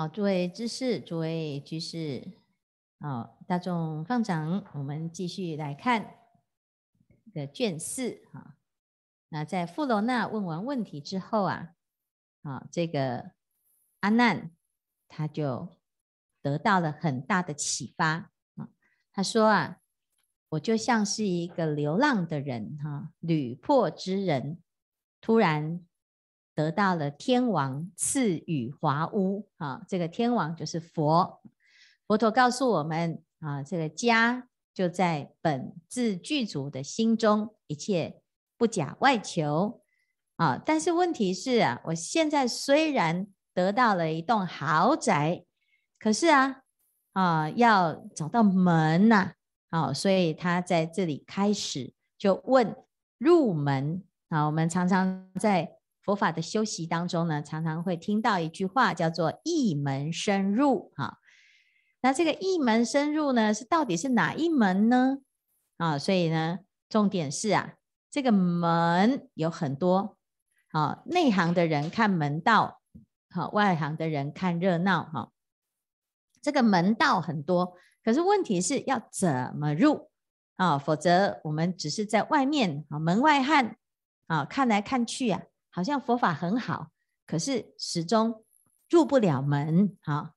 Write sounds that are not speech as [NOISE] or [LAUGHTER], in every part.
好，诸位知识，诸位居士，好，大众放掌，我们继续来看的卷四哈。那在富罗那问完问题之后啊，啊，这个阿难他就得到了很大的启发啊。他说啊，我就像是一个流浪的人哈，旅破之人，突然。得到了天王赐予华屋啊，这个天王就是佛。佛陀告诉我们啊，这个家就在本自具足的心中，一切不假外求啊。但是问题是啊，我现在虽然得到了一栋豪宅，可是啊啊，要找到门呐啊，所以他在这里开始就问入门啊。我们常常在。佛法的修习当中呢，常常会听到一句话，叫做“一门深入”哈。那这个“一门深入”呢，是到底是哪一门呢？啊，所以呢，重点是啊，这个门有很多。啊，内行的人看门道，好，外行的人看热闹哈。这个门道很多，可是问题是要怎么入啊？否则我们只是在外面啊，门外汉啊，看来看去啊。好像佛法很好，可是始终入不了门。哈，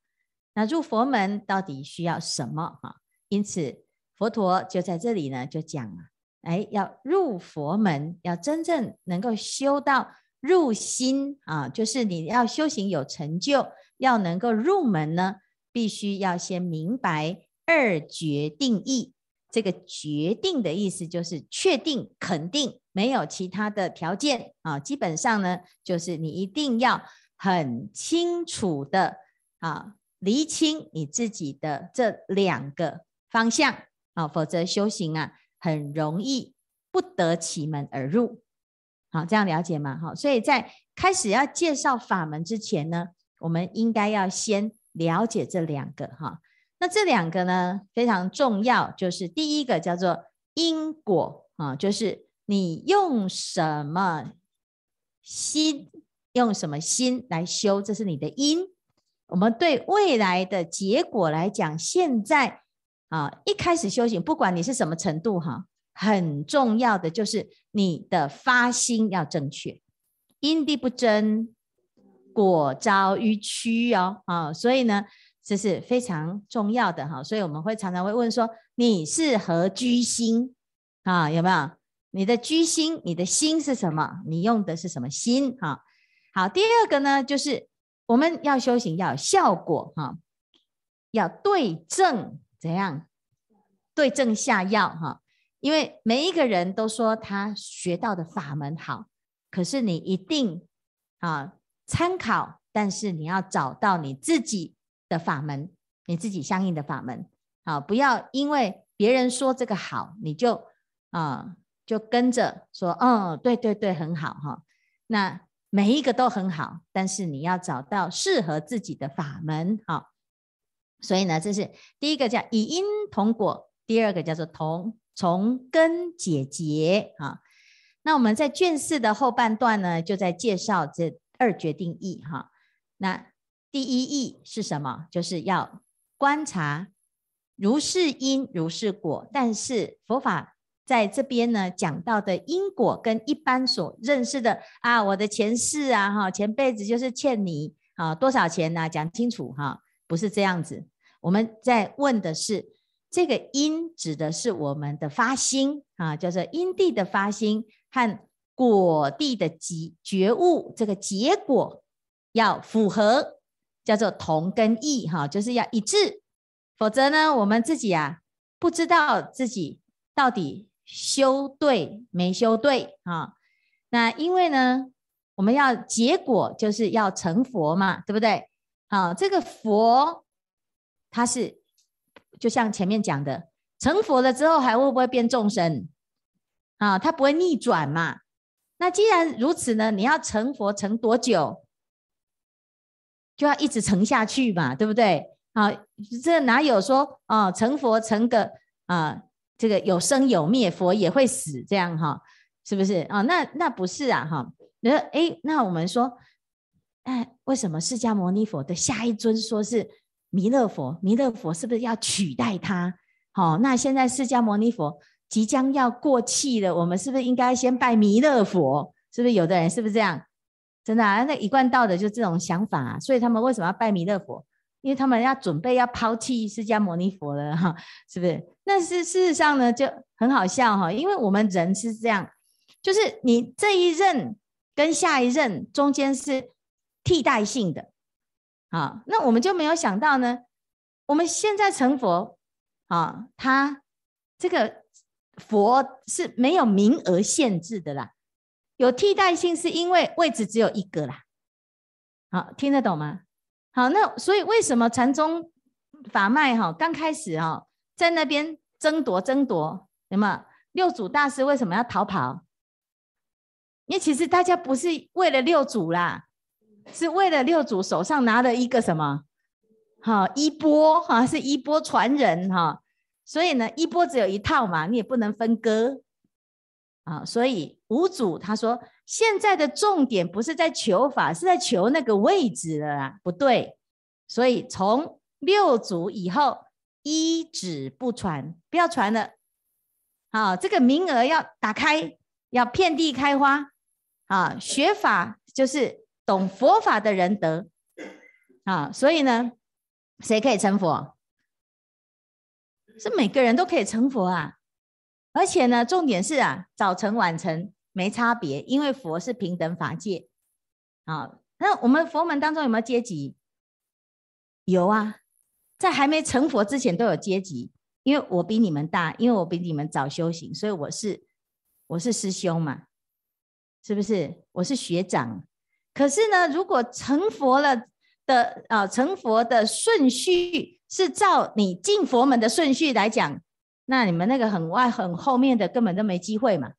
那入佛门到底需要什么？哈，因此佛陀就在这里呢，就讲了，哎，要入佛门，要真正能够修到入心啊，就是你要修行有成就，要能够入门呢，必须要先明白二决定义。这个决定的意思就是确定、肯定，没有其他的条件啊。基本上呢，就是你一定要很清楚的啊，厘清你自己的这两个方向啊，否则修行啊很容易不得其门而入。好，这样了解吗？好，所以在开始要介绍法门之前呢，我们应该要先了解这两个哈。那这两个呢，非常重要，就是第一个叫做因果啊，就是你用什么心，用什么心来修，这是你的因。我们对未来的结果来讲，现在啊，一开始修行，不管你是什么程度哈，很重要的就是你的发心要正确，因地不争，果遭迂曲哦啊，所以呢。这是非常重要的哈，所以我们会常常会问说，你是何居心啊？有没有？你的居心，你的心是什么？你用的是什么心？哈，好。第二个呢，就是我们要修行要有效果哈，要对症怎样？对症下药哈。因为每一个人都说他学到的法门好，可是你一定啊参考，但是你要找到你自己。的法门，你自己相应的法门，好，不要因为别人说这个好，你就啊就跟着说，嗯，对对对，很好哈。那每一个都很好，但是你要找到适合自己的法门，好。所以呢，这是第一个叫以因同果，第二个叫做同从根解结啊。那我们在卷四的后半段呢，就在介绍这二决定义哈。那第一义是什么？就是要观察如是因如是果。但是佛法在这边呢，讲到的因果跟一般所认识的啊，我的前世啊，哈，前辈子就是欠你啊多少钱呢？讲清楚哈，不是这样子。我们在问的是这个因指的是我们的发心啊，叫做因地的发心和果地的觉觉悟，这个结果要符合。叫做同根异哈，就是要一致，否则呢，我们自己啊不知道自己到底修对没修对啊。那因为呢，我们要结果就是要成佛嘛，对不对？好，这个佛它是就像前面讲的，成佛了之后还会不会变众生啊？它不会逆转嘛。那既然如此呢，你要成佛成多久？就要一直成下去嘛，对不对？啊，这哪有说啊，成佛成个啊，这个有生有灭，佛也会死这样哈，是不是啊？那那不是啊哈。你说哎，那我们说哎，为什么释迦牟尼佛的下一尊说是弥勒佛？弥勒佛是不是要取代他？好，那现在释迦牟尼佛即将要过气了，我们是不是应该先拜弥勒佛？是不是有的人是不是这样？真的啊，那一贯道的就这种想法啊，所以他们为什么要拜弥勒佛？因为他们要准备要抛弃释迦牟尼佛了哈，是不是？那是事实上呢，就很好笑哈，因为我们人是这样，就是你这一任跟下一任中间是替代性的，啊，那我们就没有想到呢，我们现在成佛。啊，他这个佛是没有名额限制的啦，有替代性是因为位置只有一个啦。好，听得懂吗？好，那所以为什么禅宗法脉哈刚开始哈在那边争夺争夺，那么六祖大师为什么要逃跑？因为其实大家不是为了六祖啦，是为了六祖手上拿了一个什么？好，衣钵哈是衣钵传人哈。所以呢，衣钵只有一套嘛，你也不能分割啊。所以五祖他说，现在的重点不是在求法，是在求那个位置了啦，不对。所以从六祖以后，一指不传，不要传了。好，这个名额要打开，要遍地开花啊。学法就是懂佛法的人得啊。所以呢，谁可以成佛？是每个人都可以成佛啊，而且呢，重点是啊，早成晚成没差别，因为佛是平等法界。啊，那我们佛门当中有没有阶级？有啊，在还没成佛之前都有阶级，因为我比你们大，因为我比你们早修行，所以我是我是师兄嘛，是不是？我是学长。可是呢，如果成佛了的啊，成佛的顺序。是照你进佛门的顺序来讲，那你们那个很外很后面的根本都没机会嘛，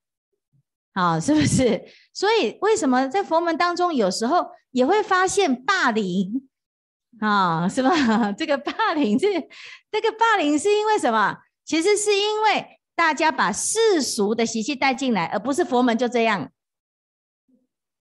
好，是不是？所以为什么在佛门当中有时候也会发现霸凌啊？是吧？[LAUGHS] 这个霸凌是这个霸凌是因为什么？其实是因为大家把世俗的习气带进来，而不是佛门就这样。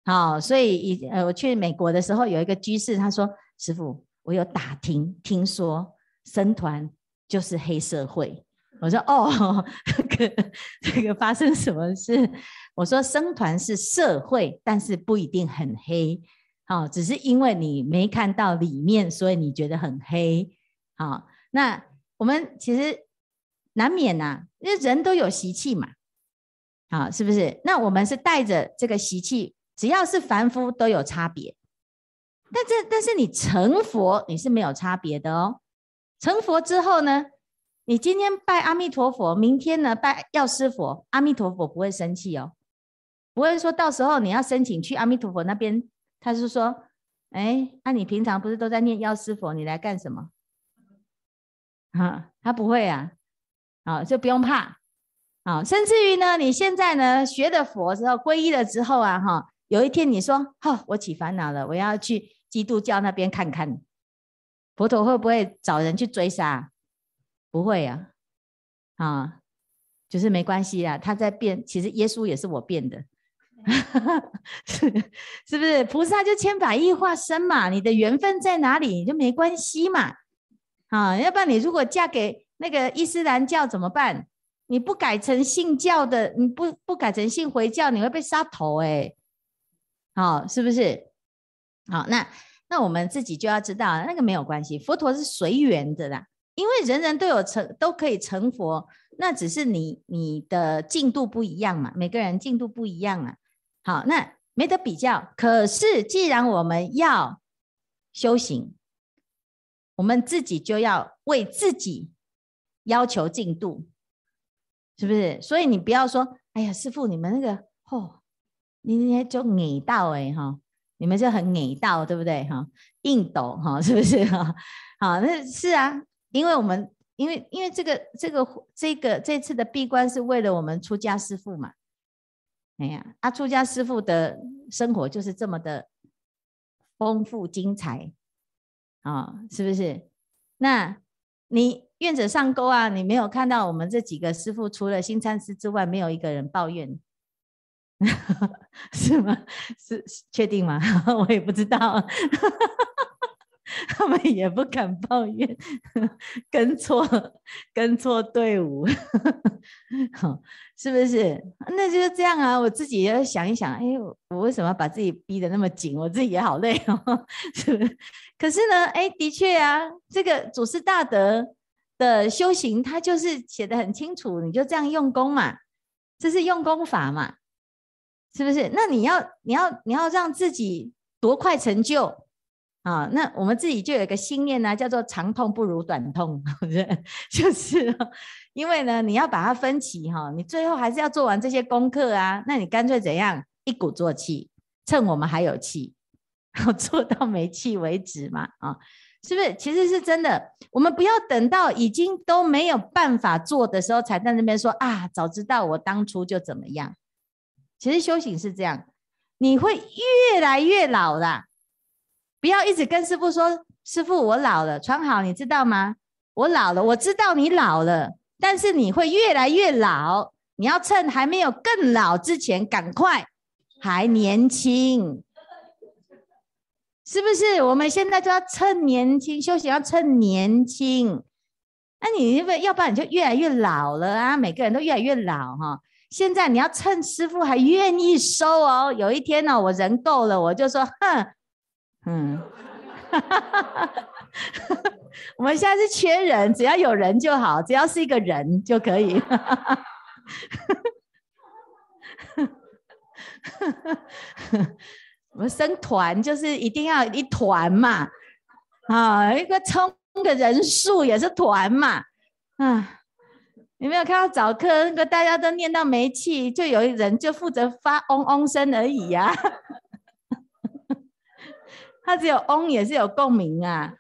好，所以以呃我去美国的时候，有一个居士他说：“师傅，我有打听听说。”僧团就是黑社会，我说哦，[LAUGHS] 这个这个发生什么事？我说僧团是社会，但是不一定很黑，好，只是因为你没看到里面，所以你觉得很黑。好，那我们其实难免呐，因为人都有习气嘛，好，是不是？那我们是带着这个习气，只要是凡夫都有差别，但这但是你成佛，你是没有差别的哦。成佛之后呢，你今天拜阿弥陀佛，明天呢拜药师佛，阿弥陀佛不会生气哦，不会说到时候你要申请去阿弥陀佛那边，他是说，哎，那、你平常不是都在念药师佛，你来干什么？啊，他不会啊，啊，就不用怕，啊，甚至于呢，你现在呢学的佛之后，皈依了之后啊，哈，有一天你说，哈、我起烦恼了，我要去基督教那边看看。佛陀会不会找人去追杀？不会，啊，啊，就是没关系啊。他在变，其实耶稣也是我变的，[LAUGHS] 是是不是？菩萨就千百亿化身嘛，你的缘分在哪里，你就没关系嘛。啊，要不然你如果嫁给那个伊斯兰教怎么办？你不改成信教的，你不不改成信回教，你会被杀头哎、欸。好，是不是？好，那。那我们自己就要知道，那个没有关系，佛陀是随缘的啦，因为人人都有成，都可以成佛，那只是你你的进度不一样嘛，每个人进度不一样啊。好，那没得比较。可是既然我们要修行，我们自己就要为自己要求进度，是不是？所以你不要说，哎呀，师傅，你们那个，哦，你你就矮到哎哈。你们就很矮道，对不对？哈，硬斗哈，是不是？哈，好，那是啊，因为我们因为因为这个这个这个这次的闭关是为了我们出家师父嘛。哎呀，啊，出家师傅的生活就是这么的丰富精彩啊，是不是？那你愿者上钩啊，你没有看到我们这几个师傅，除了新参师之外，没有一个人抱怨。[LAUGHS] 是吗？是确定吗？[LAUGHS] 我也不知道。他们也不敢抱怨 [LAUGHS] 跟错跟错队伍，[LAUGHS] 是不是？那就是这样啊！我自己要想一想，哎，我为什么把自己逼得那么紧？我自己也好累哦，[LAUGHS] 是不是？可是呢，哎，的确啊，这个祖师大德的修行，他就是写得很清楚，你就这样用功嘛，这是用功法嘛，是不是？那你要你要你要让自己多快成就？啊，那我们自己就有一个信念呢，叫做长痛不如短痛，[LAUGHS] 就是，因为呢，你要把它分期哈，你最后还是要做完这些功课啊，那你干脆怎样，一鼓作气，趁我们还有气，做到没气为止嘛，啊，是不是？其实是真的，我们不要等到已经都没有办法做的时候，才在那边说啊，早知道我当初就怎么样。其实修行是这样，你会越来越老啦。不要一直跟师傅说：“师傅，我老了。”穿好，你知道吗？我老了，我知道你老了，但是你会越来越老。你要趁还没有更老之前，赶快还年轻，是不是？我们现在就要趁年轻休息，要趁年轻。那你因为要不然你就越来越老了啊！每个人都越来越老哈。现在你要趁师傅还愿意收哦。有一天呢，我人够了，我就说：“哼。”嗯，[LAUGHS] 我们现在是缺人，只要有人就好，只要是一个人就可以。[LAUGHS] 我们生团就是一定要一团嘛，啊，一个冲的人数也是团嘛，啊，你没有看到早课那个大家都念到没气，就有一人就负责发嗡嗡声而已呀、他只有嗡，也是有共鸣啊。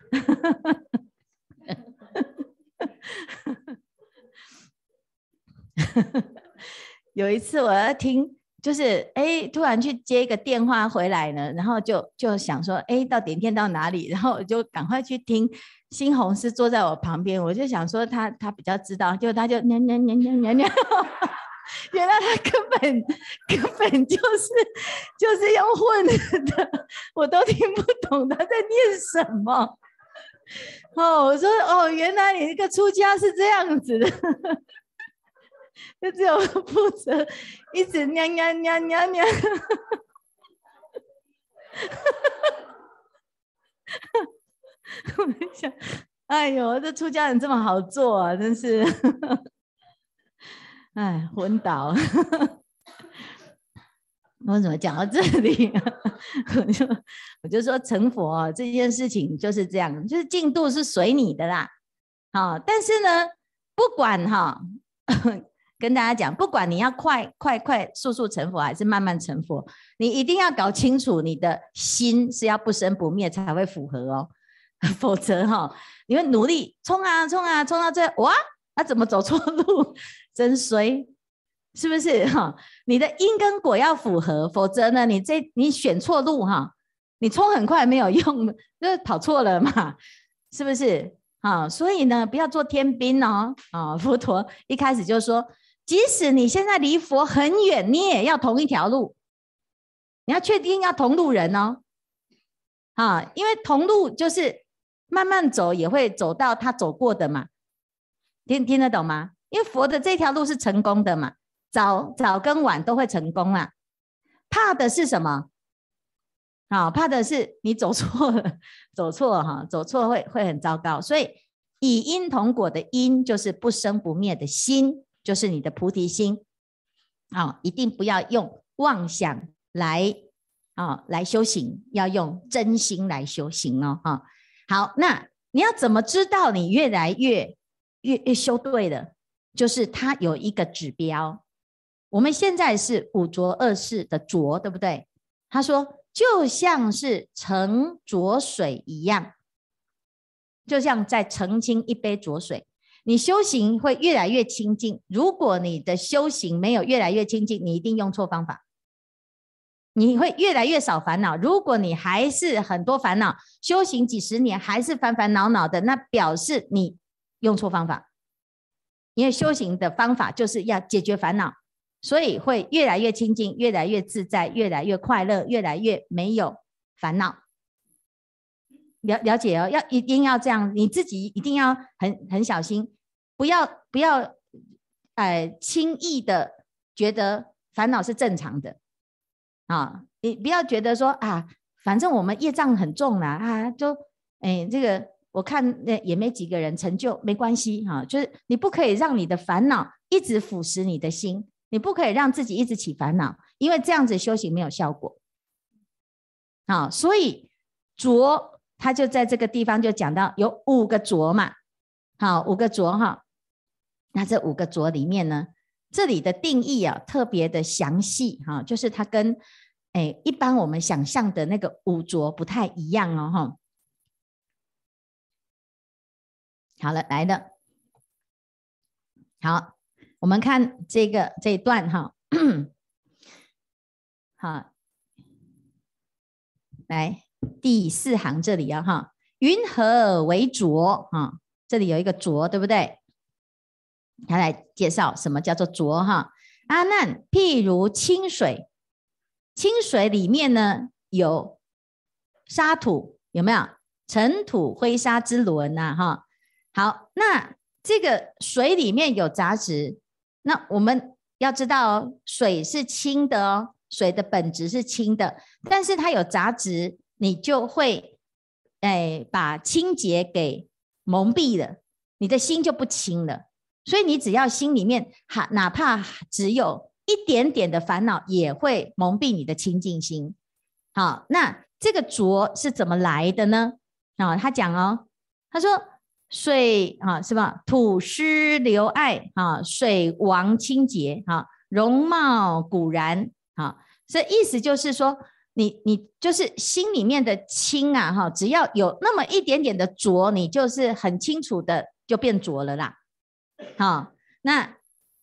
有一次我要听，就是哎，突然去接一个电话回来呢，然后就就想说，哎，到点电到哪里？然后我就赶快去听。新红师坐在我旁边，我就想说他他比较知道，就他就念念念念念念。[LAUGHS] 原来他根本根本就是就是用混的，我都听不懂他在念什么。哦，我说哦，原来你那个出家是这样子的，就只有负责一直念念念念念。[LAUGHS] 我想，哎呦，这出家人这么好做啊，真是。哎，昏倒！[LAUGHS] 我怎么讲到这里？[LAUGHS] 我就我就说成佛，这件事情就是这样，就是进度是随你的啦。好，但是呢，不管哈，[LAUGHS] 跟大家讲，不管你要快快快速速成佛，还是慢慢成佛，你一定要搞清楚你的心是要不生不灭才会符合哦，否则哈，你会努力冲啊冲啊冲到这哇。那、怎么走错路？真衰，是不是 [LAUGHS] 哈？你的因跟果要符合，否则呢，你这你选错路哈，你冲很快没有用，就是跑错了嘛，是不是？啊，所以呢，不要做天兵哦。啊，佛陀一开始就说，即使你现在离佛很远，你也要同一条路，你要确定要同路人哦。啊，因为同路就是慢慢走也会走到他走过的嘛。听听得懂吗？因为佛的这条路是成功的嘛，早早跟晚都会成功啊。怕的是什么？啊，怕的是你走错了，走错哈，走错会会很糟糕。所以以因同果的因就是不生不灭的心，就是你的菩提心。啊，一定不要用妄想来啊来修行，要用真心来修行哦。哈，好，那你要怎么知道你越来越？越越修对了，就是它有一个指标。我们现在是五浊恶世的浊，对不对？他说就像是盛浊水一样，就像在澄清一杯浊水。你修行会越来越清净。如果你的修行没有越来越清净，你一定用错方法。你会越来越少烦恼。如果你还是很多烦恼，修行几十年还是烦烦恼恼的，那表示你。用错方法，因为修行的方法就是要解决烦恼，所以会越来越清净，越来越自在，越来越快乐，越来越没有烦恼。了了解哦，要一定要这样，你自己一定要很很小心，不要不要，呃，轻易的觉得烦恼是正常的啊，你不要觉得说啊，反正我们业障很重啦，啊，就哎这个我看那也没几个人成就，没关系哈，就是你不可以让你的烦恼一直腐蚀你的心，你不可以让自己一直起烦恼，因为这样子修行没有效果，啊，所以着。他就在这个地方就讲到有五个浊嘛，好，五个浊哈。那这五个浊里面呢，这里的定义啊特别的详细哈，就是它跟哎一般我们想象的那个五浊不太一样哦哈。好了，来了，好，我们看这个这一段哈，好，来。第四行这里啊，哈，云何为浊？哈，这里有一个浊，对不对？他来介绍什么叫做浊？哈，阿难，譬如清水，清水里面呢有沙土，有没有？尘土灰沙之轮呐？哈，好，那这个水里面有杂质，那我们要知道哦，水是清的哦，水的本质是清的，但是它有杂质。你就会，哎，把清洁给蒙蔽了，你的心就不清了。所以你只要心里面哈，哪怕只有一点点的烦恼，也会蒙蔽你的清净心。好，那这个浊是怎么来的呢？啊，他讲哦，他说水啊，是吧？土湿流爱啊，水王清洁啊，容貌古然啊，这意思就是说。你你就是心里面的清啊，哈，只要有那么一点点的浊，你就是很清楚的就变浊了啦。好，那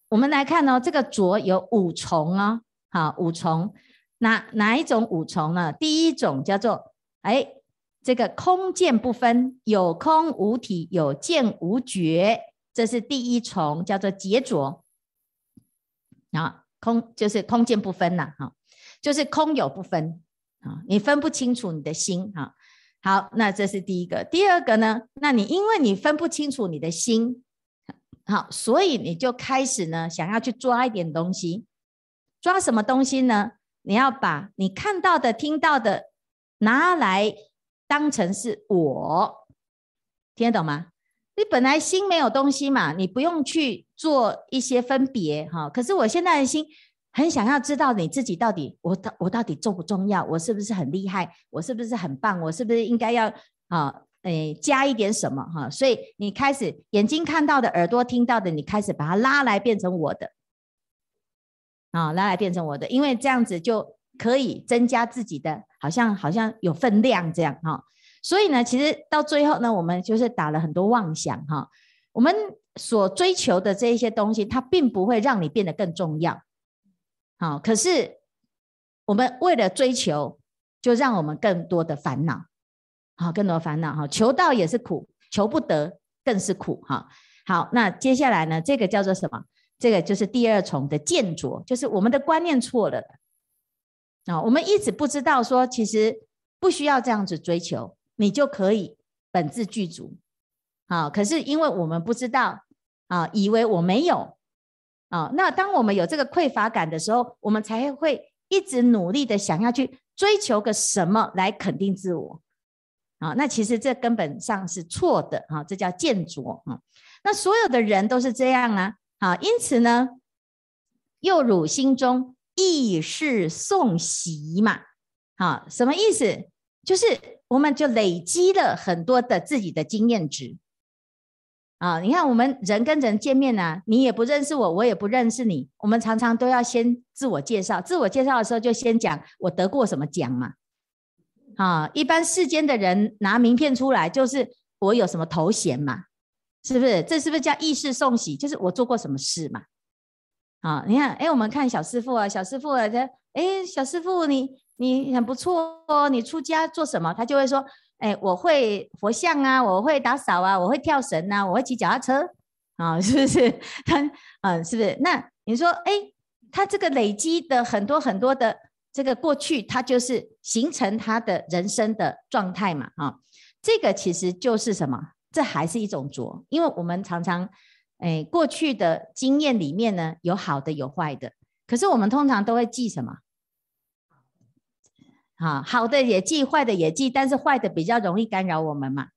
我们来看哦，这个浊有五重哦，好，五重，哪哪一种五重呢？第一种叫做哎，这个空见不分，有空无体，有见无觉，这是第一重，叫做结浊。啊，空就是空见不分呐，哈。就是空有不分啊，你分不清楚你的心啊。好，那这是第一个。第二个呢？那你因为你分不清楚你的心，好，所以你就开始呢想要去抓一点东西。抓什么东西呢？你要把你看到的、听到的拿来当成是我，听得懂吗？你本来心没有东西嘛，你不用去做一些分别哈。可是我现在的心。很想要知道你自己到底我到我到底重不重要？我是不是很厉害？我是不是很棒？我是不是应该要啊？诶，加一点什么哈？所以你开始眼睛看到的，耳朵听到的，你开始把它拉来变成我的啊，拉来变成我的，因为这样子就可以增加自己的，好像好像有分量这样哈。所以呢，其实到最后呢，我们就是打了很多妄想哈。我们所追求的这一些东西，它并不会让你变得更重要。好，可是我们为了追求，就让我们更多的烦恼，好，更多烦恼哈，求道也是苦，求不得更是苦哈。好，那接下来呢，这个叫做什么？这个就是第二重的见浊，就是我们的观念错了。啊，我们一直不知道说，其实不需要这样子追求，你就可以本自具足。好，可是因为我们不知道啊，以为我没有。啊、那当我们有这个匮乏感的时候，我们才会一直努力的想要去追求个什么来肯定自我。啊、那其实这根本上是错的啊、这叫见浊啊。那所有的人都是这样啊，啊，因此呢，又汝心中意识诵习嘛，啊，什么意思？就是我们就累积了很多的自己的经验值。啊，你看我们人跟人见面啊，你也不认识我，我也不认识你，我们常常都要先自我介绍。自我介绍的时候就先讲我得过什么奖嘛。啊，一般世间的人拿名片出来就是我有什么头衔嘛，是不是？这是不是叫意识送喜？就是我做过什么事嘛。啊，你看，哎，我们看小师傅啊，小师傅啊，他，哎，小师傅你你很不错哦，你出家做什么？他就会说。哎，我会佛像啊，我会打扫啊，我会跳绳、啊，我会骑脚踏车啊，[LAUGHS] 是不是？他嗯，是不是？那你说，哎，他这个累积的很多很多的这个过去，他就是形成他的人生的状态嘛，啊，这个其实就是什么？这还是一种拙，因为我们常常，哎，过去的经验里面呢，有好的有坏的，可是我们通常都会记什么？啊，好的也记，坏的也记，但是坏的比较容易干扰我们嘛，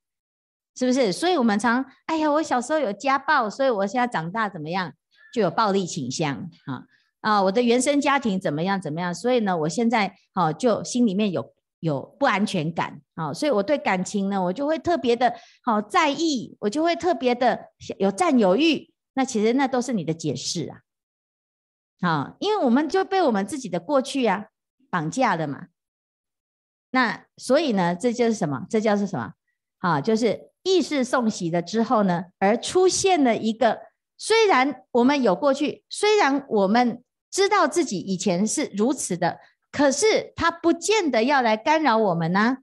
是不是？所以我们常，哎呀，我小时候有家暴，所以我现在长大怎么样，就有暴力倾向啊啊，我的原生家庭怎么样怎么样，所以呢，我现在好就心里面有有不安全感啊，所以我对感情呢，我就会特别的好在意，我就会特别的有占有欲，那其实那都是你的解释啊，啊，因为我们就被我们自己的过去啊绑架了嘛。那所以呢，这就是什么？这叫是什么？啊，就是意识送习了之后呢，而出现了一个，虽然我们有过去，虽然我们知道自己以前是如此的，可是它不见得要来干扰我们呢、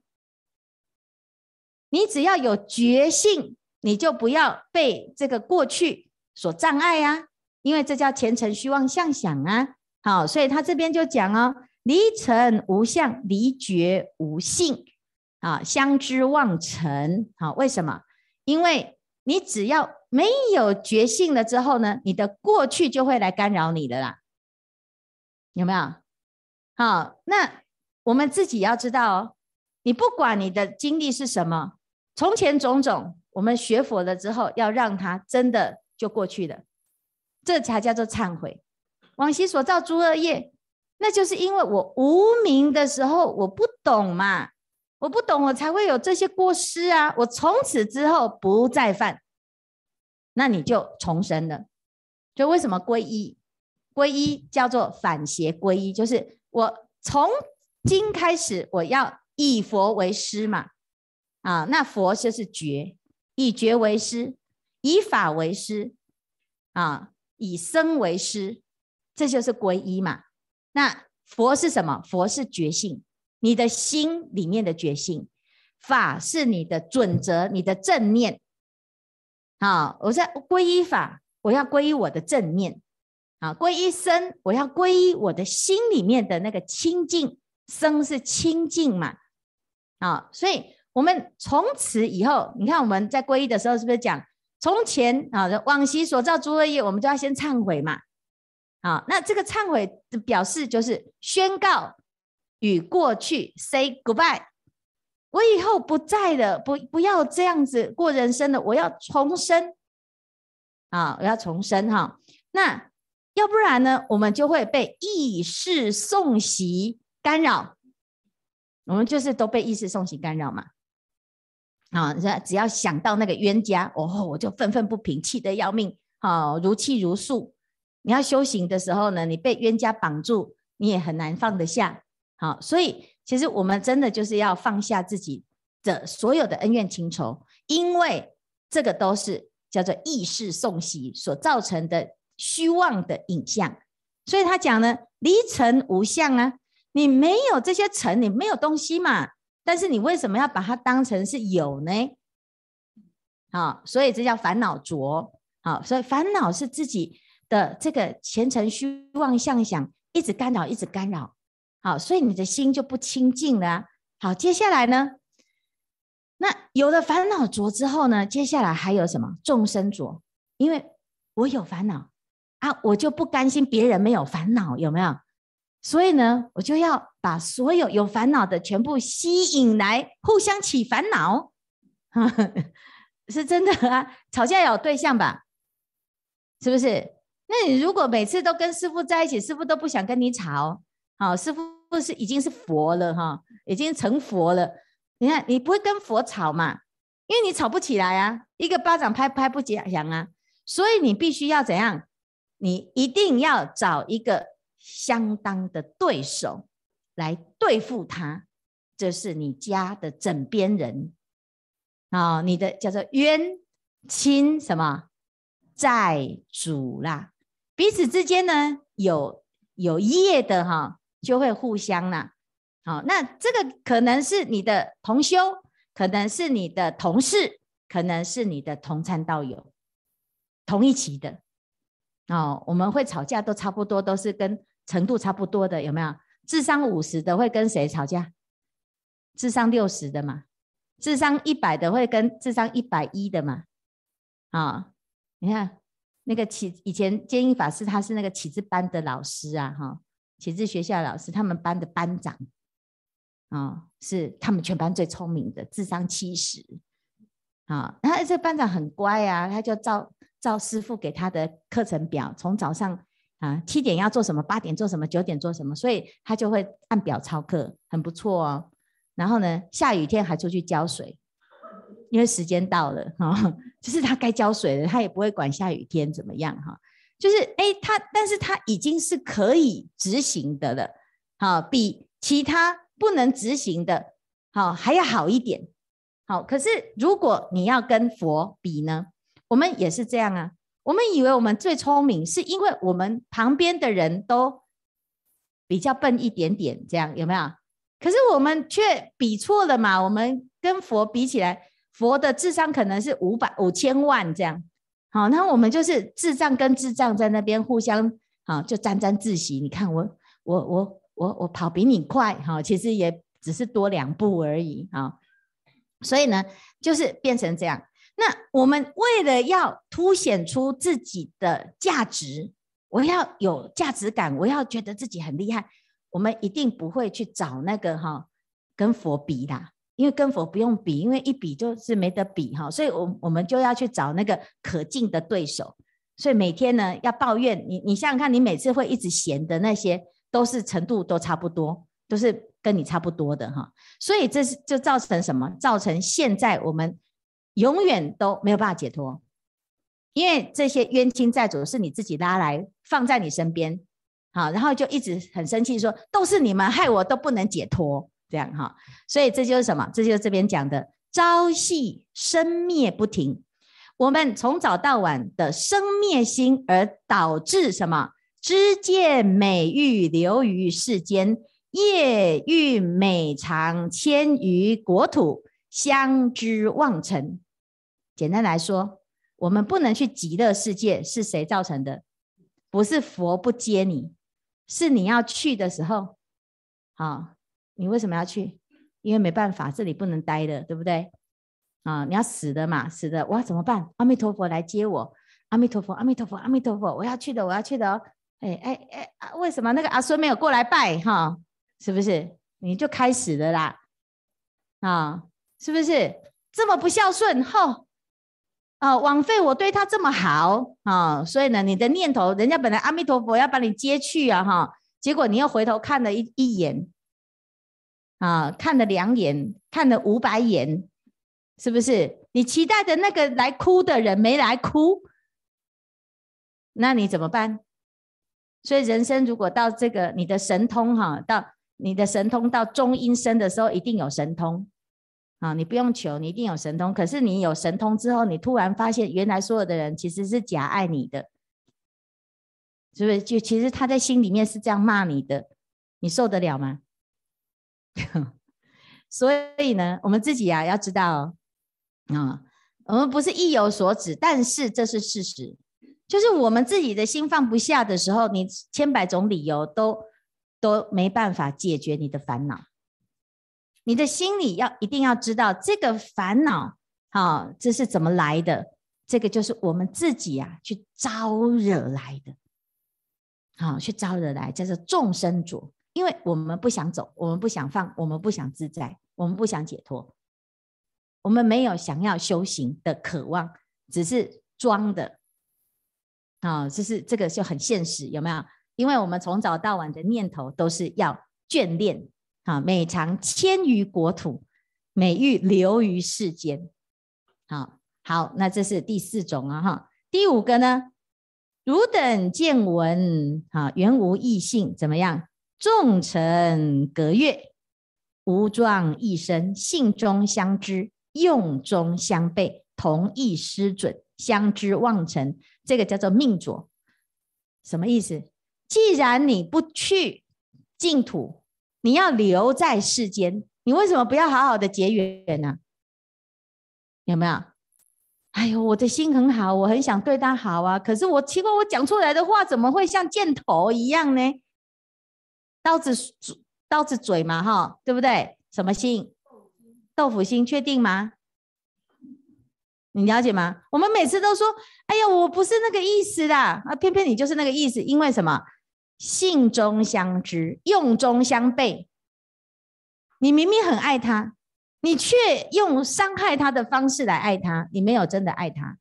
你只要有觉性，你就不要被这个过去所障碍啊，因为这叫前尘虚妄相想啊。好，所以他这边就讲哦。离尘无相，离觉无性，啊，相知妄尘，好，为什么？因为你只要没有觉性了之后呢，你的过去就会来干扰你的啦，有没有？好，那我们自己要知道哦，你不管你的经历是什么，从前种种，我们学佛了之后，要让它真的就过去了，这才叫做忏悔，往昔所造诸恶业。那就是因为我无明的时候，我不懂嘛，我不懂，我才会有这些过失啊。我从此之后不再犯，那你就重生了。就为什么皈依？皈依叫做反邪皈依，就是我从今开始，我要以佛为师嘛。啊，那佛就是觉，以觉为师，以法为师，啊，以僧为师，这就是皈依嘛。那佛是什么？佛是觉性，你的心里面的觉性；法是你的准则，你的正念。好，我在皈依法，我要皈依我的正念。啊，皈依僧，我要皈依我的心里面的那个清净。僧是清净嘛？啊，所以我们从此以后，你看我们在皈依的时候，是不是讲从前啊，往昔所造诸恶业，我们就要先忏悔嘛？好，那这个忏悔的表示就是宣告与过去 say goodbye，我以后不在了，不不要这样子过人生了，我要重生啊，我要重生哈。那要不然呢，我们就会被意识送习干扰，我们就是都被意识送习干扰嘛。啊，只要想到那个冤家，哦，我就愤愤不平，气得要命，好，如泣如诉。你要修行的时候呢，你被冤家绑住，你也很难放得下。好，所以其实我们真的就是要放下自己的所有的恩怨情仇，因为这个都是叫做意识送习所造成的虚妄的影像。所以他讲呢，离尘无相啊，你没有这些尘，你没有东西嘛，但是你为什么要把它当成是有呢？好，所以这叫烦恼浊。好，所以烦恼是自己。的这个前尘虚妄相想一直干扰，一直干扰，好，所以你的心就不清净了。好，接下来呢，那有了烦恼浊之后呢，接下来还有什么？众生浊，因为我有烦恼啊，我就不甘心别人没有烦恼，有没有？所以呢，我就要把所有有烦恼的全部吸引来，互相起烦恼，[LAUGHS] 是真的啊。吵架有对象吧？是不是？那你如果每次都跟师父在一起，师父都不想跟你吵，好，师父是已经是佛了哈，已经成佛了。你看你不会跟佛吵嘛？因为你吵不起来啊，一个巴掌拍拍不响啊。所以你必须要怎样？你一定要找一个相当的对手来对付他，这是你家的枕边人啊，你的叫做冤亲什么债主啦。彼此之间呢，有有业的哈，就会互相啦。好，那这个可能是你的同修，可能是你的同事，可能是你的同参道友，同一期的。哦，我们会吵架都差不多，都是跟程度差不多的，有没有？智商五十的会跟谁吵架？智商六十的嘛？智商一百的会跟智商一百一的嘛？啊、你看那个启以前建议法师他是那个启智班的老师啊，哈、哦，启智学校老师，他们班的班长啊、是他们全班最聪明的，智商七十啊，然后这班长很乖啊，他就照。照师父给他的课程表，从早上啊七点要做什么，八点做什么，九点做什么，所以他就会按表操课，很不错哦。然后呢，下雨天还出去浇水，因为时间到了哈、[LAUGHS] 就是他该浇水了，他也不会管下雨天怎么样哈、就是哎，他但是他已经是可以执行的了，好、比其他不能执行的，好、还要好一点。好、可是如果你要跟佛比呢？我们也是这样啊，我们以为我们最聪明，是因为我们旁边的人都比较笨一点点，这样有没有？可是我们却比错了嘛。我们跟佛比起来，佛的智商可能是五百五千万这样，好，那我们就是智障跟智障在那边互相好，就沾沾自喜。你看我我我我我跑比你快，哈，其实也只是多两步而已啊。所以呢，就是变成这样。那我们为了要凸显出自己的价值，我要有价值感，我要觉得自己很厉害，我们一定不会去找那个哈跟佛比啦，因为跟佛不用比，因为一比就是没得比哈，所以我我们就要去找那个可敬的对手，所以每天呢要抱怨你，你想想看，你每次会一直嫌的那些，都是程度都差不多，都是跟你差不多的哈，所以这是就造成什么？造成现在我们。永远都没有办法解脱，因为这些冤亲债主是你自己拉来放在你身边，好，然后就一直很生气说，都是你们害我都不能解脱，这样哈，所以这就是什么？这就是这边讲的朝夕生灭不停，我们从早到晚的生灭心，而导致什么？知见美欲流于世间，业欲美常迁于国土。相知妄尘，简单来说，我们不能去极乐世界，是谁造成的？不是佛不接你，是你要去的时候，啊，你为什么要去？因为没办法，这里不能待的，对不对？啊，你要死的嘛，死的，哇，怎么办？阿弥陀佛来接我，阿弥陀佛，阿弥陀佛，阿弥陀佛，我要去的，我要去的哦。哎哎哎，为什么那个阿孙没有过来拜？哈，是不是？你就开始了啦，啊。是不是这么不孝顺？吼，啊，枉费我对他这么好啊！所以呢，你的念头，人家本来阿弥陀佛要把你接去啊，哈，结果你又回头看了一一眼，啊，看了两眼，看了五百眼，是不是？你期待的那个来哭的人没来哭，那你怎么办？所以人生如果到这个你的神通哈，到你的神通到中阴身的时候，一定有神通。啊，你不用求，你一定有神通。可是你有神通之后，你突然发现，原来所有的人其实是假爱你的，是不是？就其实他在心里面是这样骂你的，你受得了吗？[LAUGHS] 所以呢，我们自己、啊、要知道，啊，我们不是意有所指，但是这是事实，就是我们自己的心放不下的时候，你千百种理由都都没办法解决你的烦恼。你的心里要一定要知道这个烦恼，好，这是怎么来的？这个就是我们自己啊去招惹来的，好，去招惹来，叫做众生着。因为我们不想走，我们不想放，我们不想自在，我们不想解脱，我们没有想要修行的渴望，只是装的，啊，就是这个就很现实，有没有？因为我们从早到晚的念头都是要眷恋。啊，美常迁于国土，美欲流于世间。好，好，那这是第四种啊，哈。第五个呢，汝等见闻，啊，原无异性，怎么样？众成隔月，无状异生，性中相知，用中相悖，同意失准，相知忘尘，这个叫做命浊。什么意思？既然你不去净土。你要留在世间，你为什么不要好好的结缘呢？有没有？哎呦，我的心很好，我很想对他好啊，可是我奇怪，我讲出来的话怎么会像箭头一样呢？刀子嘴刀子嘴嘛，哈，对不对？什么心？豆腐心，确定吗？你了解吗？我们每次都说，哎呀，我不是那个意思啦，啊，偏偏你就是那个意思，因为什么？性中相知，用中相背。你明明很爱他，你却用伤害他的方式来爱他，你没有真的爱他。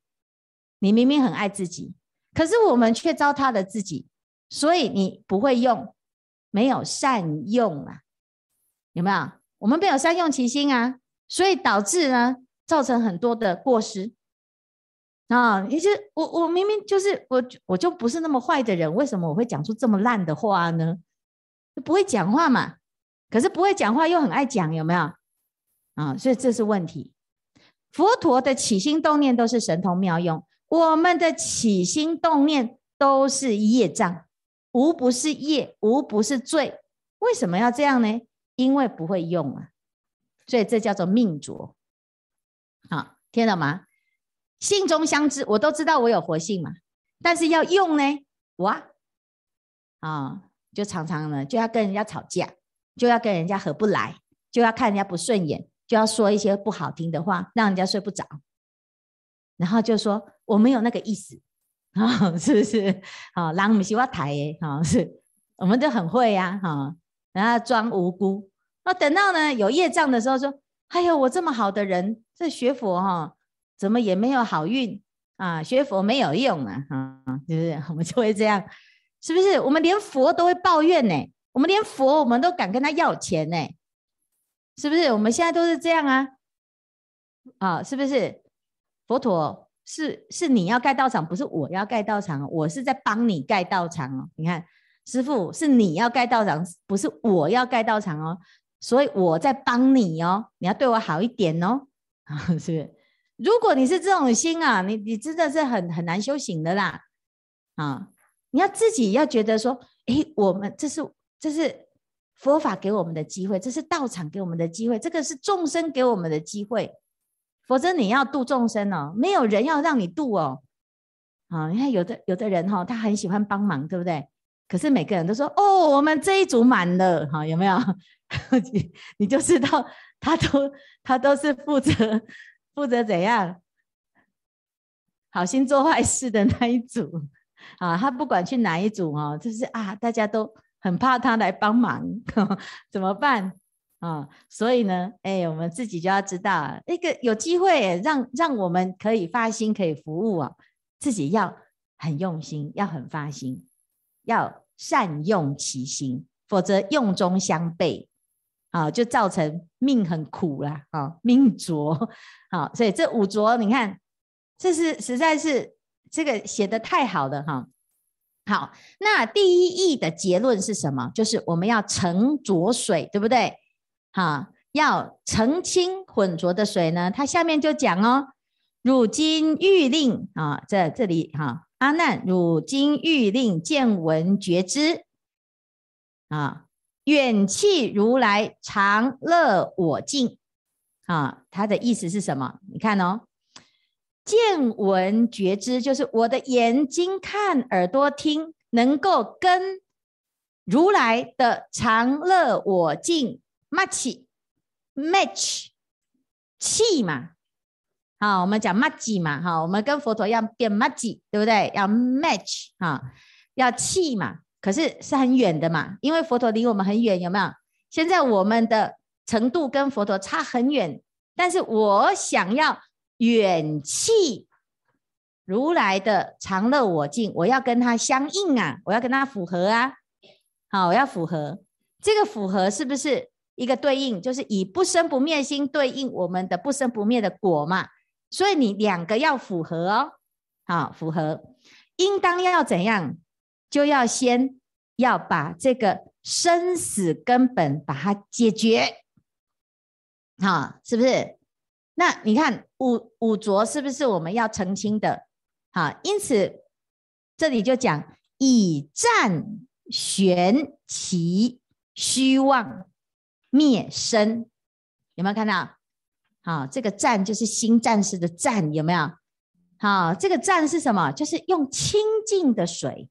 你明明很爱自己，可是我们却糟蹋了自己，所以你不会用，没有善用啊，有没有？我们没有善用其心啊，所以导致呢，造成很多的过失啊。你就我我明明就是我我就不是那么坏的人，为什么我会讲出这么烂的话呢？不会讲话嘛。可是不会讲话又很爱讲，有没有啊？所以这是问题。佛陀的起心动念都是神通妙用，我们的起心动念都是业障，无不是业，无不是罪。为什么要这样呢？因为不会用啊，所以这叫做命浊。好，听到吗？性中相知，我都知道我有活性嘛，但是要用呢，哇，啊，就常常呢就要跟人家吵架。就要跟人家合不来，就要看人家不顺眼，就要说一些不好听的话，让人家睡不着。然后就说我没有那个意思啊，[LAUGHS] 是不是？好，狼不喜欢抬耶，哈，是，我们都很会呀，哈，然后装无辜。那等到呢有业障的时候，说，哎呦，我这么好的人，这学佛哈，怎么也没有好运啊？学佛没有用啊，啊，是不是？我们就会这样，是不是？我们连佛都会抱怨呢。我们连佛，我们都敢跟他要钱呢，是不是？我们现在都是这样啊，啊，是不是？佛陀是是你要盖道场，不是我要盖道场，我是在帮你盖道场哦。你看，师傅是你要盖道场，不是我要盖道场哦，所以我在帮你哦，你要对我好一点哦，啊，[LAUGHS] 是不是？如果你是这种心啊，你你真的是很很难修行的啦，啊，你要自己要觉得说，诶，我们这是。这是佛法给我们的机会，这是道场给我们的机会，这个是众生给我们的机会。否则你要度众生哦，没有人要让你度哦。啊，你看有的有的人哈，他很喜欢帮忙，对不对？可是每个人都说哦，我们这一组满了，哈，有没有？[LAUGHS] 你你就知道他都他都是负责负责怎样好心做坏事的那一组 [LAUGHS] 啊。他不管去哪一组哦，就是啊，大家都。很怕他来帮忙，[LAUGHS] 怎么办啊？所以呢，哎，我们自己就要知道，那个有机会让让我们可以发心，可以服务啊，自己要很用心，要很发心，要善用其心，否则用中相悖啊，就造成命很苦啦，啊，命浊啊。所以这五浊，你看，这是实在是这个写的太好了哈。好，那第一义的结论是什么？就是我们要澄浊水，对不对？哈，要澄清混浊的水呢。它下面就讲哦，汝今欲令啊，在这里哈，阿难，汝今欲令见闻觉知啊，远弃如来常乐我净啊，它的意思是什么？你看哦。见闻觉知，就是我的眼睛看，耳朵听，能够跟如来的常乐我净 match match 气嘛。好，我们讲 match 嘛，好，我们跟佛陀要变 match，对不对？要 match 哈，要气嘛。可是是很远的嘛，因为佛陀离我们很远，有没有？现在我们的程度跟佛陀差很远，但是我想要。远弃如来的常乐我净，我要跟他相应啊，我要跟他符合啊。好，我要符合这个符合是不是一个对应？就是以不生不灭心对应我们的不生不灭的果嘛。所以你两个要符合哦。好，符合应当要怎样？就要先要把这个生死根本把它解决。好，是不是？那你看五五浊是不是我们要澄清的？好，因此这里就讲以战玄其虚妄灭身，有没有看到？好，这个战就是新战士的战，有没有？好，这个战是什么？就是用清净的水，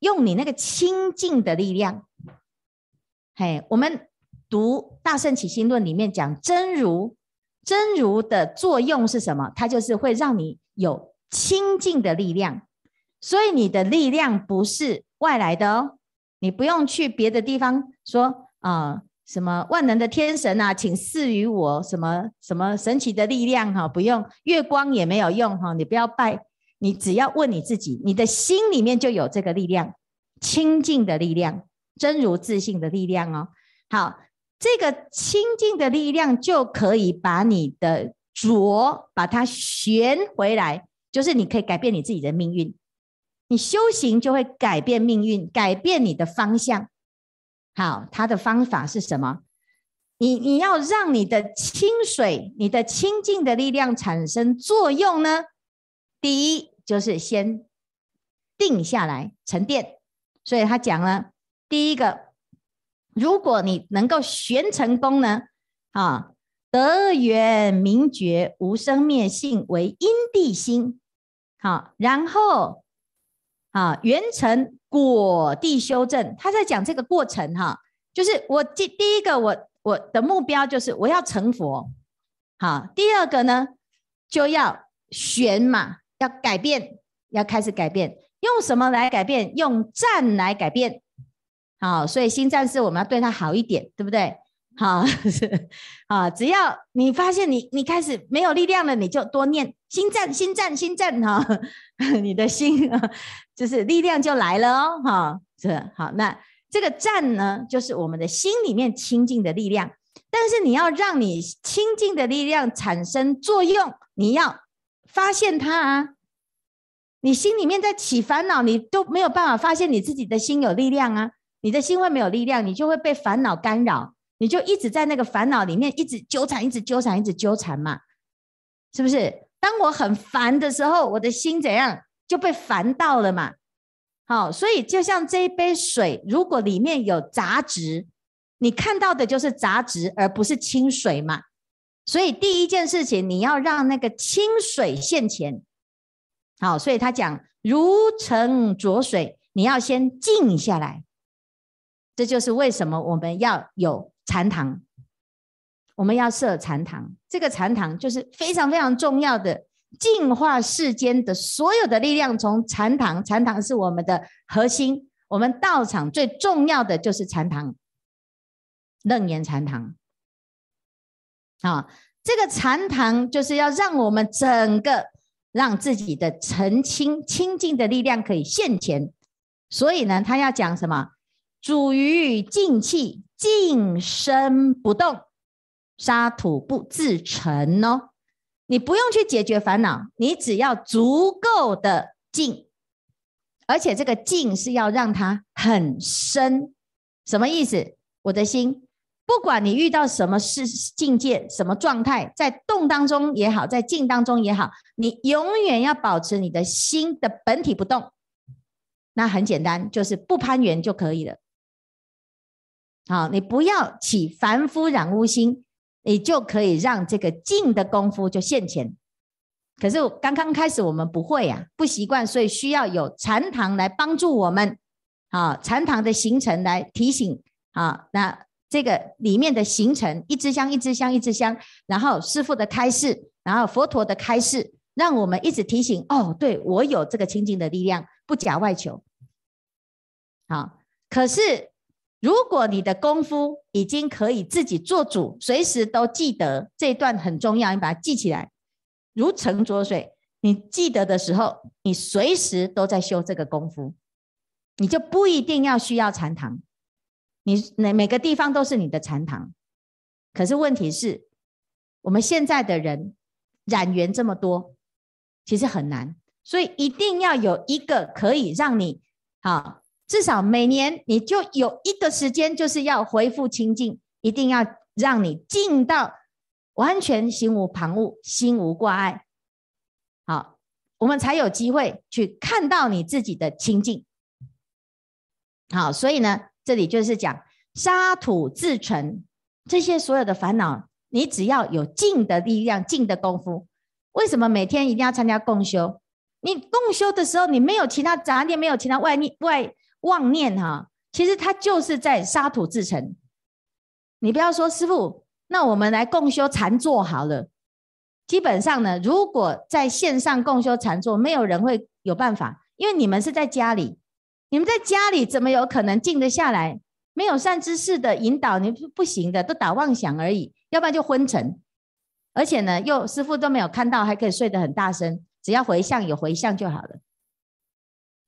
用你那个清净的力量。嘿，我们读《大圣起心论》里面讲真如，真如的作用是什么？它就是会让你有清净的力量。所以你的力量不是外来的哦，你不用去别的地方说啊。什么万能的天神啊，请赐予我什么什么神奇的力量哈？不用月光也没有用哈，你不要拜，你只要问你自己，你的心里面就有这个力量，清净的力量，真如自信的力量哦。好，这个清净的力量就可以把你的浊把它旋回来，就是你可以改变你自己的命运，你修行就会改变命运，改变你的方向。好，它的方法是什么？你你要让你的清水、你的清净的力量产生作用呢？第一就是先定下来沉淀。所以他讲了，第一个，如果你能够玄成功呢，啊，得圆明觉无生灭性为因地心，好，然后啊，圆成。果地修正，他在讲这个过程哈，就是我第第一个我我的目标就是我要成佛，好，第二个呢就要玄嘛，要改变，要开始改变，用什么来改变？用战来改变，好，所以新战士我们要对他好一点，对不对？好，[LAUGHS] 是啊，只要你发现你你开始没有力量了，你就多念新战新战新战哈，[LAUGHS] 你的心 [LAUGHS] 就是力量就来了哦，哈，是好。那这个战呢，就是我们的心里面清净的力量。但是你要让你清净的力量产生作用，你要发现它啊。你心里面在起烦恼，你都没有办法发现你自己的心有力量啊。你的心会没有力量，你就会被烦恼干扰。你就一直在那个烦恼里面，一直纠缠，一直纠缠，一直纠缠嘛，是不是？当我很烦的时候，我的心怎样就被烦到了嘛？好，所以就像这一杯水，如果里面有杂质，你看到的就是杂质，而不是清水嘛。所以第一件事情，你要让那个清水现前。好，所以他讲如澄浊水，你要先静下来。这就是为什么我们要有。禅堂，我们要设禅堂。这个禅堂就是非常非常重要的，净化世间的所有的力量。从禅堂，禅堂是我们的核心。我们道场最重要的就是禅堂，楞严禅堂。啊，这个禅堂就是要让我们整个让自己的澄清清净的力量可以现前。所以呢，他要讲什么？主于静气。静身不动，沙土不自沉哦。你不用去解决烦恼，你只要足够的静，而且这个静是要让它很深。什么意思？我的心，不管你遇到什么事境界、什么状态，在动当中也好，在静当中也好，你永远要保持你的心的本体不动。那很简单，就是不攀缘就可以了。好，你不要起凡夫染污心，你就可以让这个静的功夫就现前。可是刚刚开始我们不会呀、啊，不习惯，所以需要有禅堂来帮助我们。啊，禅堂的形成来提醒啊，那这个里面的形成一支香一支香一支香，然后师父的开示，然后佛陀的开示，让我们一直提醒哦，对我有这个清净的力量，不假外求。好，可是。如果你的功夫已经可以自己做主，随时都记得这一段很重要，你把它记起来。如澄浊水，你记得的时候，你随时都在修这个功夫，你就不一定要需要禅堂。你每每个地方都是你的禅堂，可是问题是，我们现在的人染缘这么多，其实很难，所以一定要有一个可以让你好。至少每年你就有一个时间，就是要恢复清净，一定要让你静到完全心无旁骛、心无挂碍。好，我们才有机会去看到你自己的清净。好，所以呢，这里就是讲沙土自成，这些所有的烦恼，你只要有静的力量、静的功夫。为什么每天一定要参加共修？你共修的时候，你没有其他杂念，没有其他外念、外妄念哈，其实它就是在沙土自成。你不要说师傅，那我们来共修禅坐好了。基本上呢，如果在线上共修禅坐，没有人会有办法，因为你们是在家里，你们在家里怎么有可能静得下来？没有善知识的引导，你不不行的，都打妄想而已，要不然就昏沉。而且呢，又师父都没有看到，还可以睡得很大声。只要回向有回向就好了，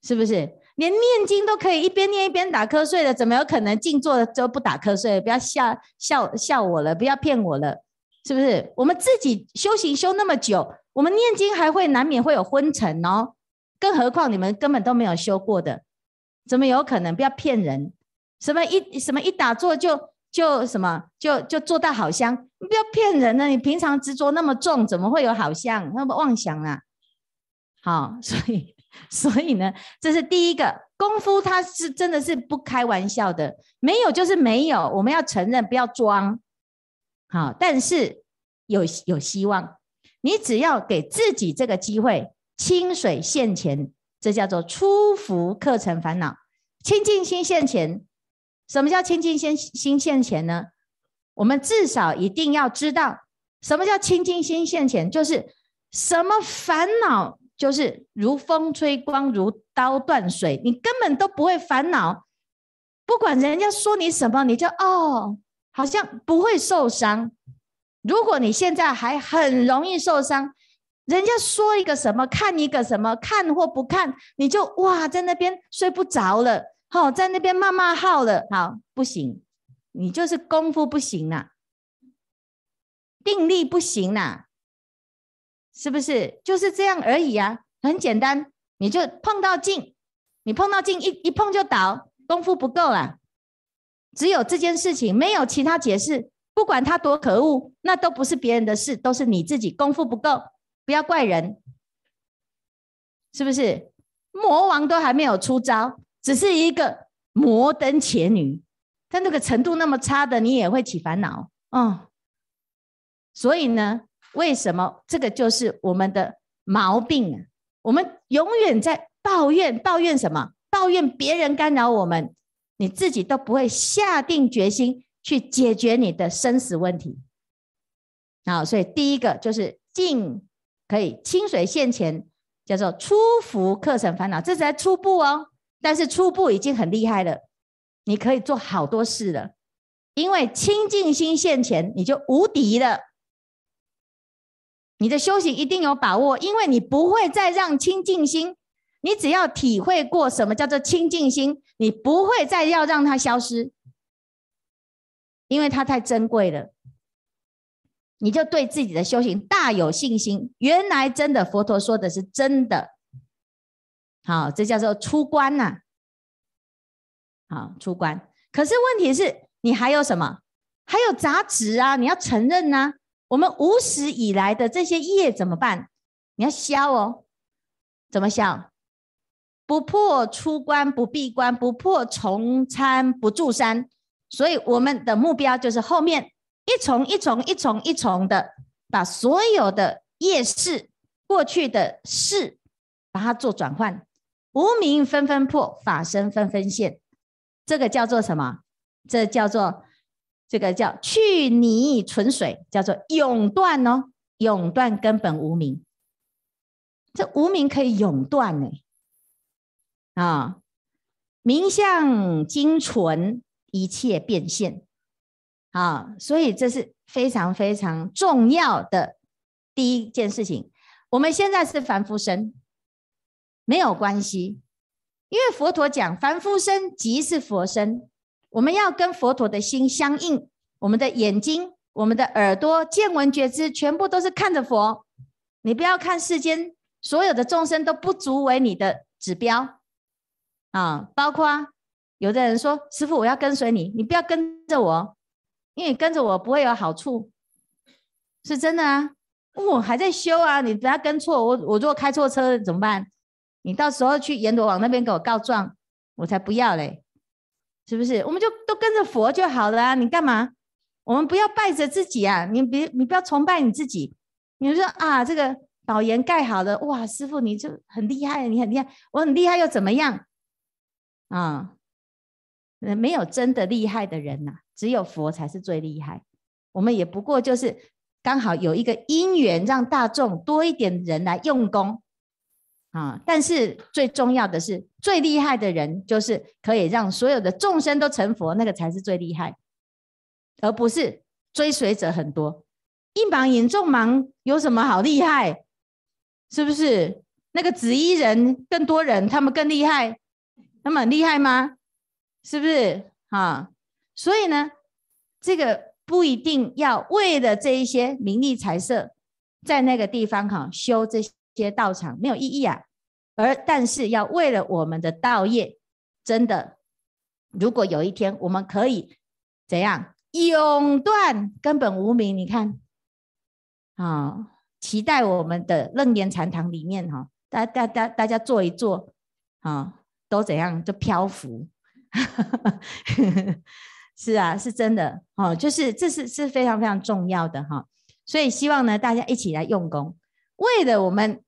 是不是？连念经都可以一边念一边打瞌睡的，怎么有可能静坐就不打瞌睡？不要笑笑笑我了，不要骗我了，是不是？我们自己修行修那么久，我们念经还会难免会有昏沉哦，更何况你们根本都没有修过的，怎么有可能？不要骗人，什么一什么一打坐就就什么就就做到好香，不要骗人呢！你平常执着那么重，怎么会有好香？那么妄想啊！好，[LAUGHS] 所以所以呢，这是第一个功夫，它是真的是不开玩笑的，没有就是没有，我们要承认，不要装。好，但是有有希望，你只要给自己这个机会，清水现前，这叫做出伏课程烦恼，清净心现前。什么叫清净心心现前呢？我们至少一定要知道，什么叫清净心现前，就是什么烦恼。就是如风吹光，如刀断水，你根本都不会烦恼。不管人家说你什么，你就哦，好像不会受伤。如果你现在还很容易受伤，人家说一个什么，看一个什么，看或不看，你就哇，在那边睡不着了，好，在那边骂骂号了，好，不行，你就是功夫不行呐，定力不行呐。是不是就是这样而已啊？很简单，你就碰到镜，你碰到镜一一碰就倒，功夫不够啊。只有这件事情，没有其他解释。不管他多可恶，那都不是别人的事，都是你自己功夫不够。不要怪人，是不是？魔王都还没有出招，只是一个摩登伽女，他那个程度那么差的，你也会起烦恼。嗯，所以呢？为什么这个就是我们的毛病？我们永远在抱怨，抱怨什么？抱怨别人干扰我们，你自己都不会下定决心去解决你的生死问题。好，所以第一个就是静，可以清水现前，叫做初伏克尘烦恼，这才初步哦。但是初步已经很厉害了，你可以做好多事了，因为清净心现前，你就无敌了。你的修行一定有把握，因为你不会再让清净心。你只要体会过什么叫做清净心，你不会再要让它消失，因为它太珍贵了。你就对自己的修行大有信心。原来真的，佛陀说的是真的。好，这叫做出关呐。好，出关。可是问题是你还有什么？还有杂质啊，你要承认呐。我们无始以来的这些业怎么办？你要消哦，怎么消？不破出关，不闭关，不破重参，不住山。所以我们的目标就是后面一重一重一重一重的，把所有的业事、过去的事，把它做转换。无名纷纷破，法身纷纷现。这个叫做什么？这叫做。这个叫去泥存水，叫做永断哦，永断根本无名。这无名可以永断呢，啊，名相精纯，一切变现，啊，所以这是非常非常重要的第一件事情。我们现在是凡夫身，没有关系，因为佛陀讲凡夫身即是佛身。我们要跟佛陀的心相应，我们的眼睛、我们的耳朵、见闻觉知，全部都是看着佛。你不要看世间所有的众生都不足为你的指标啊！包括有的人说：“师父，我要跟随你，你不要跟着我，因为跟着我不会有好处。”是真的啊！我还在修啊，你不要跟错我。我如果开错车怎么办？你到时候去阎罗王那边给我告状，我才不要嘞。是不是？我们就都跟着佛就好了啊！你干嘛？我们不要拜着自己啊！你别，你不要崇拜你自己。你说啊，这个宝岩盖好了，哇，师父你就很厉害，你很厉害，我很厉害又怎么样？啊，没有真的厉害的人呐、只有佛才是最厉害。我们也不过就是刚好有一个因缘，让大众多一点人来用功啊。但是最重要的是，最厉害的人就是可以让所有的众生都成佛，那个才是最厉害，而不是追随者很多。一盲引众盲有什么好厉害？是不是？那个紫衣人更多人，他们更厉害，他们很厉害吗？是不是？啊，所以呢，这个不一定要为了这一些名利财色，在那个地方哈修这些道场没有意义啊。而但是要为了我们的道业，真的，如果有一天我们可以怎样永断根本无明，你看。啊，期待我们的楞严禅堂里面哈，大大大大家坐一坐，啊，都怎样就漂浮，[LAUGHS] 是啊，是真的哦，就是这是是非常非常重要的哈，所以希望呢大家一起来用功，为了我们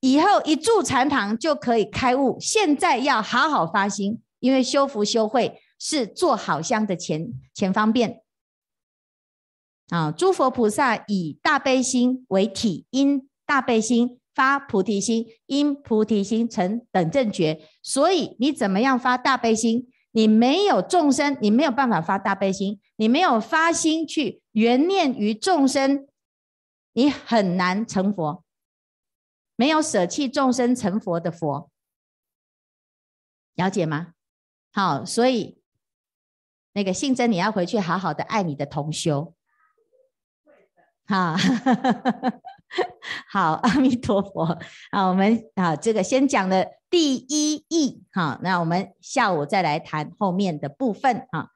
以后一住禅堂就可以开悟，现在要好好发心，因为修福修慧是做好香的前前方便。啊，诸佛菩萨以大悲心为体，因大悲心发菩提心，因菩提心成等正觉。所以你怎么样发大悲心？你没有众生，你没有办法发大悲心。你没有发心去缘念于众生，你很难成佛。没有舍弃众生成佛的佛，了解吗？好，所以那个信真，你要回去好好的爱你的同修。好，[LAUGHS] [LAUGHS] 好，阿弥陀佛。啊，我们啊，这个先讲的第一义。好，那我们下午再来谈后面的部分。哈。